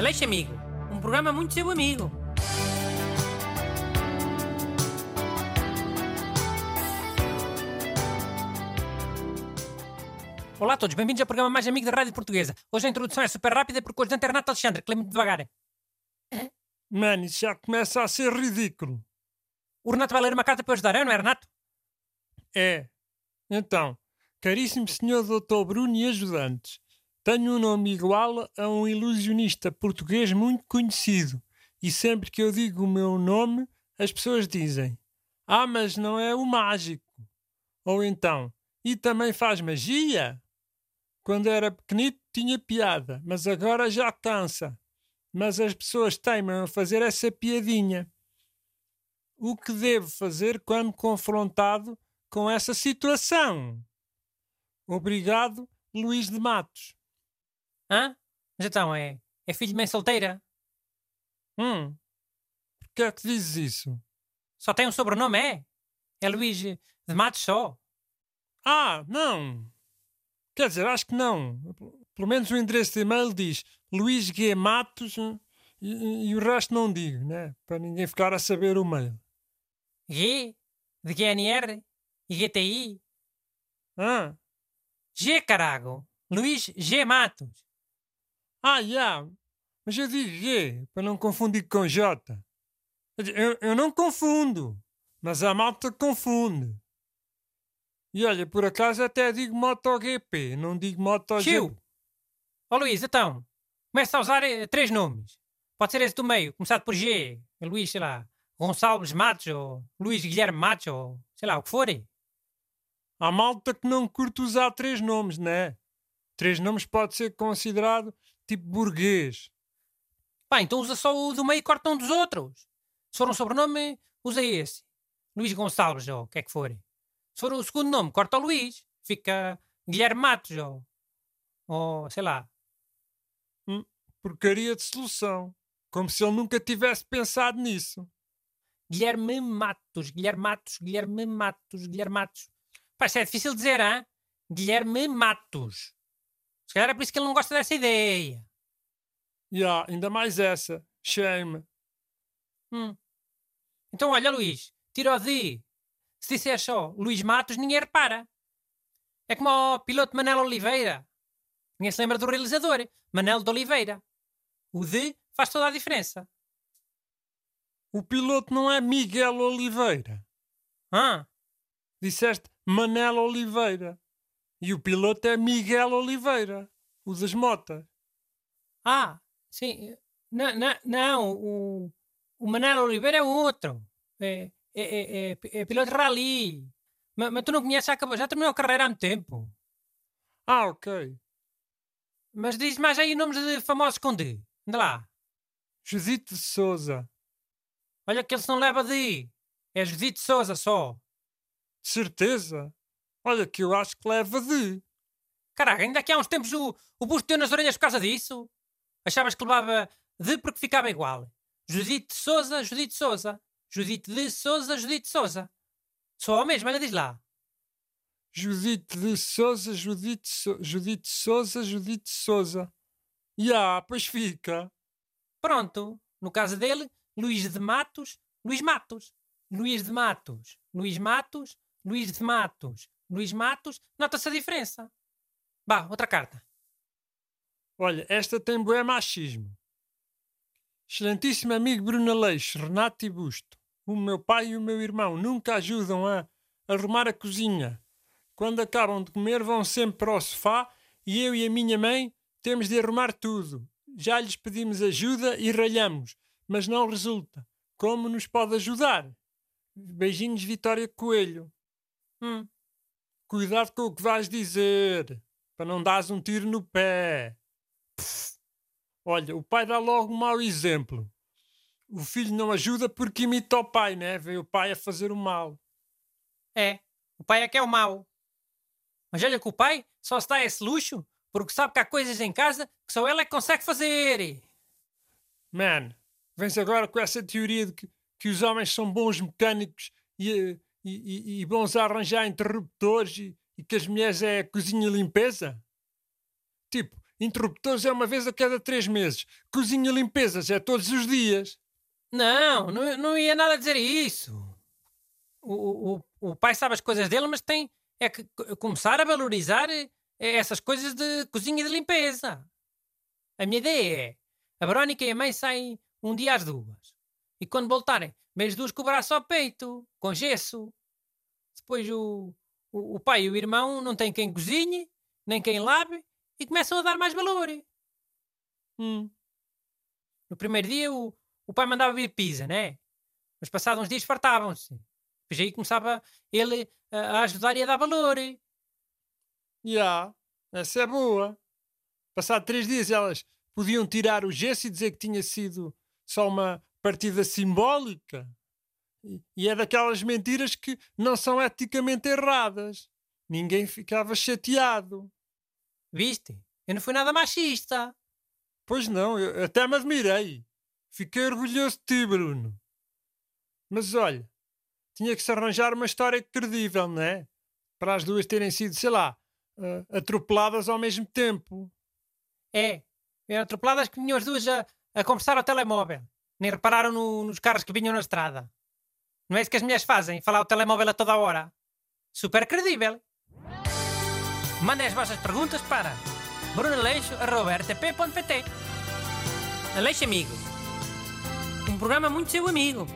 Aleixo Amigo, um programa muito seu amigo. Olá a todos, bem-vindos ao programa mais amigo da Rádio Portuguesa. Hoje a introdução é super rápida porque hoje não tem Renato Alexandre, que muito devagar. Mano, isso já começa a ser ridículo. O Renato vai ler uma carta para ajudar, é, não é, Renato? É. Então, caríssimo senhor Dr. Bruno e ajudantes, tenho um nome igual a um ilusionista português muito conhecido e sempre que eu digo o meu nome, as pessoas dizem: Ah, mas não é o mágico. Ou então, e também faz magia? Quando era pequenito tinha piada, mas agora já cansa. Mas as pessoas teimam a fazer essa piadinha. O que devo fazer quando confrontado com essa situação? Obrigado, Luís de Matos. Hã? Mas então, é, é filho de mãe solteira? Hum, por que é que dizes isso? Só tem um sobrenome, é? É Luís de Matos só? Ah, não. Quer dizer, acho que não. Pelo menos o endereço de e-mail diz Luís G. Matos e, e o resto não digo, né? Para ninguém ficar a saber o mail. G? De GNR? E GTI? Ah, G, carago! Luís G. Matos. Ah, já. Mas eu digo G, para não confundir com J. Eu, eu não confundo, mas a malta confunde. E olha, por acaso até digo MotoGP, não digo MotoGP. Tio! Ó Luís, então, começa a usar eh, três nomes. Pode ser esse do meio, começado por G. Luís, sei lá, Gonçalves Matos, ou Luís Guilherme Matos, ou sei lá, o que for. Há malta que não curte usar três nomes, né? Três nomes pode ser considerado tipo burguês. Pá, então usa só o do meio e corta um dos outros. Se for um sobrenome, usa esse. Luís Gonçalves, ou o que é que for. Se for o segundo nome, corta o Luís. Fica Guilherme Matos, ou, ou sei lá. Porcaria de solução. Como se ele nunca tivesse pensado nisso. Guilherme Matos, Guilherme Matos, Guilherme Matos, Guilherme Matos. Pá, isso é difícil dizer, hã? Guilherme Matos. Se calhar é por isso que ele não gosta dessa ideia. E há ainda mais essa. Shame. Hum. Então, olha, Luís, tira o de. Se disser só Luís Matos, ninguém repara. É como o piloto Manel Oliveira. Ninguém se lembra do realizador, Manel de Oliveira. O de faz toda a diferença. O piloto não é Miguel Oliveira. Ah, Disseste Manel Oliveira. E o piloto é Miguel Oliveira. O das motas. ah, sim. Não, não, não o, o Manel Oliveira é outro. É, é, é, é, é piloto de rally. Mas, mas tu não conheces, já, terminou a carreira há muito tempo. Ah, ok. Mas diz mais aí nomes de famosos com D. Anda lá. Josito de Souza. Olha que ele se não leva de. É Josito Souza só. De certeza. Olha que eu acho que leva de. Caraca, ainda aqui há uns tempos o, o busto deu nas orelhas por causa disso. Achavas que levava de porque ficava igual. Judite Souza, Judite Souza. Judite de Souza, Judite Souza. Só o mesmo, olha, diz lá. Judite de Souza, Judite, so Judite Souza, Judite Souza. Ya, pois fica. Pronto. No caso dele, Luís de Matos, Luís Matos. Luís de Matos, Luís Matos, Luís de Matos, Luís Matos. Nota-se a diferença. Bah, outra carta. Olha, esta tem bué machismo. Excelentíssimo amigo Bruno Aleixo, Renato e Busto. O meu pai e o meu irmão nunca ajudam a arrumar a cozinha. Quando acabam de comer, vão sempre para o sofá e eu e a minha mãe temos de arrumar tudo. Já lhes pedimos ajuda e ralhamos, mas não resulta. Como nos pode ajudar? Beijinhos, Vitória Coelho. Hum. Cuidado com o que vais dizer, para não dares um tiro no pé. Pff. Olha, o pai dá logo um mau exemplo. O filho não ajuda porque imita o pai, né? Vê o pai a fazer o mal. É, o pai é que é o mau. Mas olha que o pai só se dá esse luxo porque sabe que há coisas em casa que só ele é que consegue fazer. Man, vens agora com essa teoria de que, que os homens são bons mecânicos e, eh, e, e, e a arranjar interruptores e, e que as mulheres é cozinha e limpeza? Tipo, interruptores é uma vez a cada três meses. Cozinha limpezas é todos os dias. Não, não, não ia nada dizer isso. O, o, o pai sabe as coisas dele, mas tem é que começar a valorizar eh, essas coisas de cozinha e de limpeza. A minha ideia é: a Verónica e a mãe saem um dia às duas. E quando voltarem, mês duas com o braço ao peito, com gesso. Depois o, o, o pai e o irmão não têm quem cozinhe, nem quem lave, e começam a dar mais valor. Hum. No primeiro dia o, o pai mandava vir pizza, né? Mas passados uns dias fartavam-se. Depois aí começava ele a, a ajudar e a dar valor. Já, yeah, essa é boa. Passado três dias elas podiam tirar o gesso e dizer que tinha sido só uma partida simbólica. E, é daquelas mentiras que não são eticamente erradas. Ninguém ficava chateado. Viste? Eu não fui nada machista. Pois não, eu até me admirei. Fiquei orgulhoso de ti, Bruno. Mas olha, tinha que se arranjar uma história credível, não é? Para as duas terem sido, sei lá, uh, atropeladas ao mesmo tempo. É, eram atropeladas que vinham as duas a, a conversar ao telemóvel. Nem repararam no, nos carros que vinham na estrada. Não é isso que as mulheres fazem? Falar ao telemóvel a toda hora. Super credível. Mandem as vossas perguntas para brunaleixo.rtp.pt Aleixo Amigo. Um programa muito seu amigo.